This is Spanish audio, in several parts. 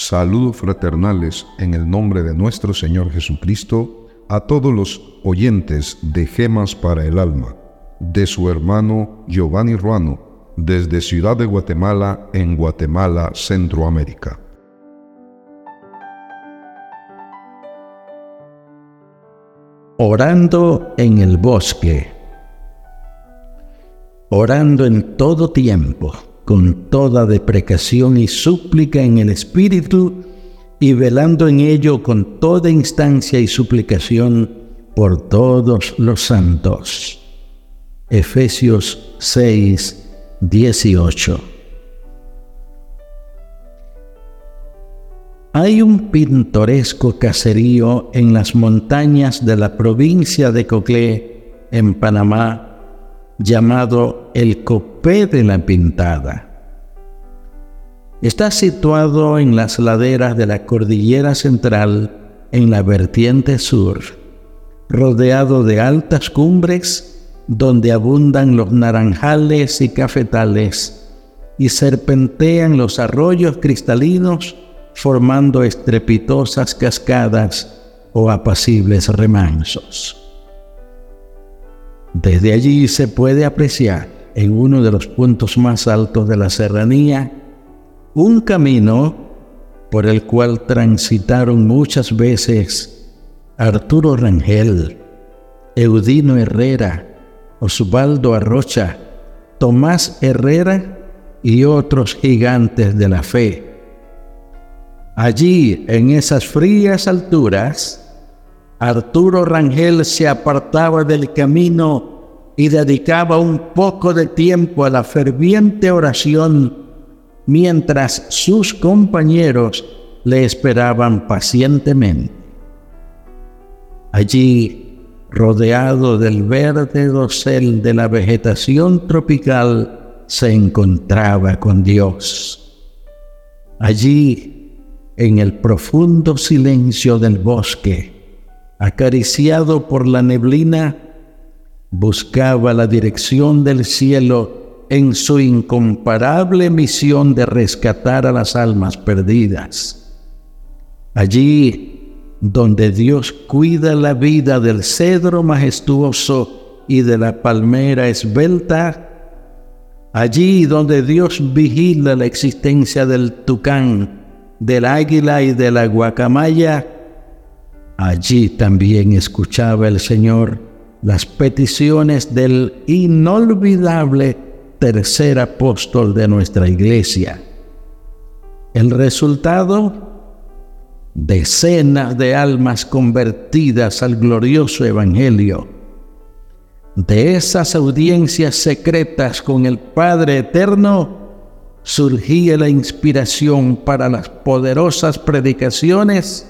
Saludos fraternales en el nombre de nuestro Señor Jesucristo a todos los oyentes de Gemas para el Alma, de su hermano Giovanni Ruano, desde Ciudad de Guatemala, en Guatemala, Centroamérica. Orando en el bosque. Orando en todo tiempo con toda deprecación y súplica en el Espíritu, y velando en ello con toda instancia y suplicación por todos los santos. Efesios 6, 18. Hay un pintoresco caserío en las montañas de la provincia de Coclé, en Panamá, llamado el Copé de la Pintada. Está situado en las laderas de la cordillera central, en la vertiente sur, rodeado de altas cumbres donde abundan los naranjales y cafetales y serpentean los arroyos cristalinos formando estrepitosas cascadas o apacibles remansos. Desde allí se puede apreciar en uno de los puntos más altos de la serranía un camino por el cual transitaron muchas veces Arturo Rangel, Eudino Herrera, Osvaldo Arrocha, Tomás Herrera y otros gigantes de la fe. Allí, en esas frías alturas, Arturo Rangel se apartaba del camino y dedicaba un poco de tiempo a la ferviente oración mientras sus compañeros le esperaban pacientemente. Allí, rodeado del verde dosel de la vegetación tropical, se encontraba con Dios. Allí, en el profundo silencio del bosque, acariciado por la neblina, buscaba la dirección del cielo en su incomparable misión de rescatar a las almas perdidas. Allí donde Dios cuida la vida del cedro majestuoso y de la palmera esbelta, allí donde Dios vigila la existencia del tucán, del águila y de la guacamaya, Allí también escuchaba el Señor las peticiones del inolvidable tercer apóstol de nuestra iglesia. El resultado, decenas de almas convertidas al glorioso Evangelio. De esas audiencias secretas con el Padre Eterno, surgía la inspiración para las poderosas predicaciones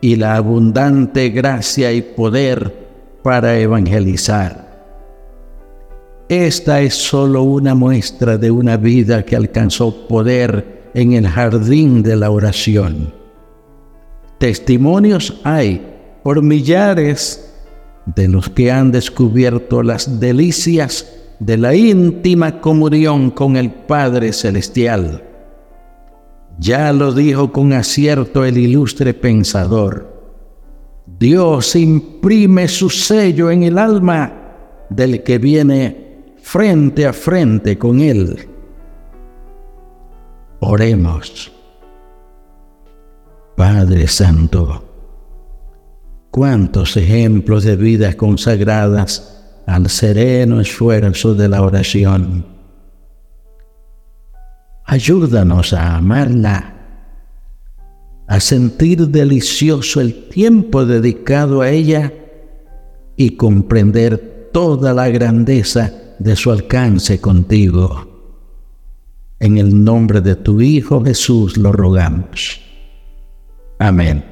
y la abundante gracia y poder para evangelizar. Esta es sólo una muestra de una vida que alcanzó poder en el jardín de la oración. Testimonios hay por millares de los que han descubierto las delicias de la íntima comunión con el Padre Celestial ya lo dijo con acierto el ilustre pensador. Dios imprime su sello en el alma del que viene frente a frente con Él. Oremos. Padre Santo, cuántos ejemplos de vidas consagradas al sereno esfuerzo de la oración Ayúdanos a amarla, a sentir delicioso el tiempo dedicado a ella y comprender toda la grandeza de su alcance contigo. En el nombre de tu Hijo Jesús lo rogamos. Amén.